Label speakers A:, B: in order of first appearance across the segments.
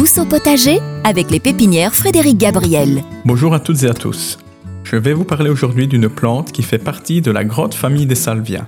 A: douce au potager avec les pépinières Frédéric Gabriel.
B: Bonjour à toutes et à tous. Je vais vous parler aujourd'hui d'une plante qui fait partie de la grande famille des salvias.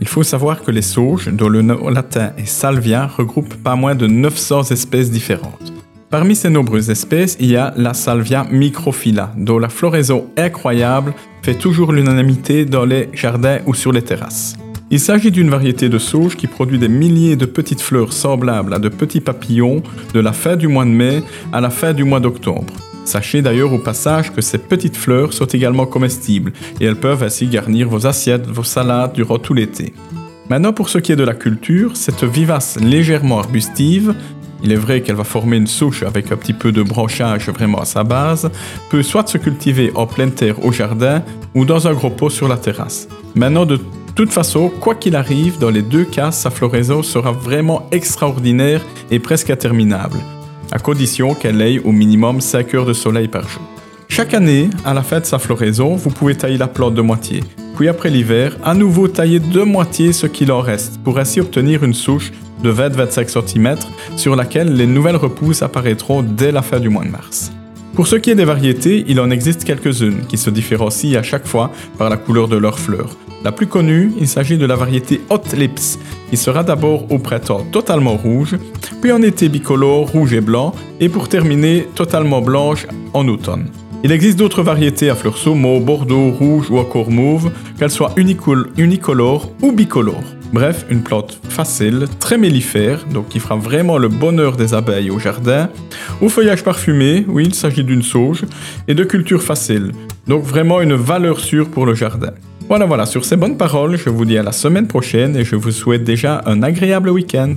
B: Il faut savoir que les sauges, dont le nom latin est salvia, regroupent pas moins de 900 espèces différentes. Parmi ces nombreuses espèces, il y a la salvia microphylla, dont la floraison incroyable fait toujours l'unanimité dans les jardins ou sur les terrasses. Il s'agit d'une variété de sauge qui produit des milliers de petites fleurs semblables à de petits papillons de la fin du mois de mai à la fin du mois d'octobre. Sachez d'ailleurs au passage que ces petites fleurs sont également comestibles et elles peuvent ainsi garnir vos assiettes, vos salades durant tout l'été. Maintenant pour ce qui est de la culture, cette vivace légèrement arbustive il est vrai qu'elle va former une souche avec un petit peu de branchage vraiment à sa base, peut soit se cultiver en pleine terre au jardin ou dans un gros pot sur la terrasse. Maintenant, de toute façon, quoi qu'il arrive, dans les deux cas, sa floraison sera vraiment extraordinaire et presque interminable, à condition qu'elle ait au minimum 5 heures de soleil par jour. Chaque année, à la fin de sa floraison, vous pouvez tailler la plante de moitié, puis après l'hiver, à nouveau tailler de moitié ce qu'il en reste, pour ainsi obtenir une souche de 20-25 cm sur laquelle les nouvelles repousses apparaîtront dès la fin du mois de mars. Pour ce qui est des variétés, il en existe quelques-unes qui se différencient à chaque fois par la couleur de leurs fleurs, la plus connue, il s'agit de la variété Hot Lips, qui sera d'abord au printemps totalement rouge, puis en été bicolore rouge et blanc, et pour terminer totalement blanche en automne. Il existe d'autres variétés à fleurs saumon, bordeaux, rouge ou encore mauve, qu'elles soient unicolores ou bicolores. Bref, une plante facile, très mellifère, donc qui fera vraiment le bonheur des abeilles au jardin. Au feuillage parfumé, oui, il s'agit d'une sauge, et de culture facile, donc vraiment une valeur sûre pour le jardin. Voilà, voilà, sur ces bonnes paroles, je vous dis à la semaine prochaine et je vous souhaite déjà un agréable week-end.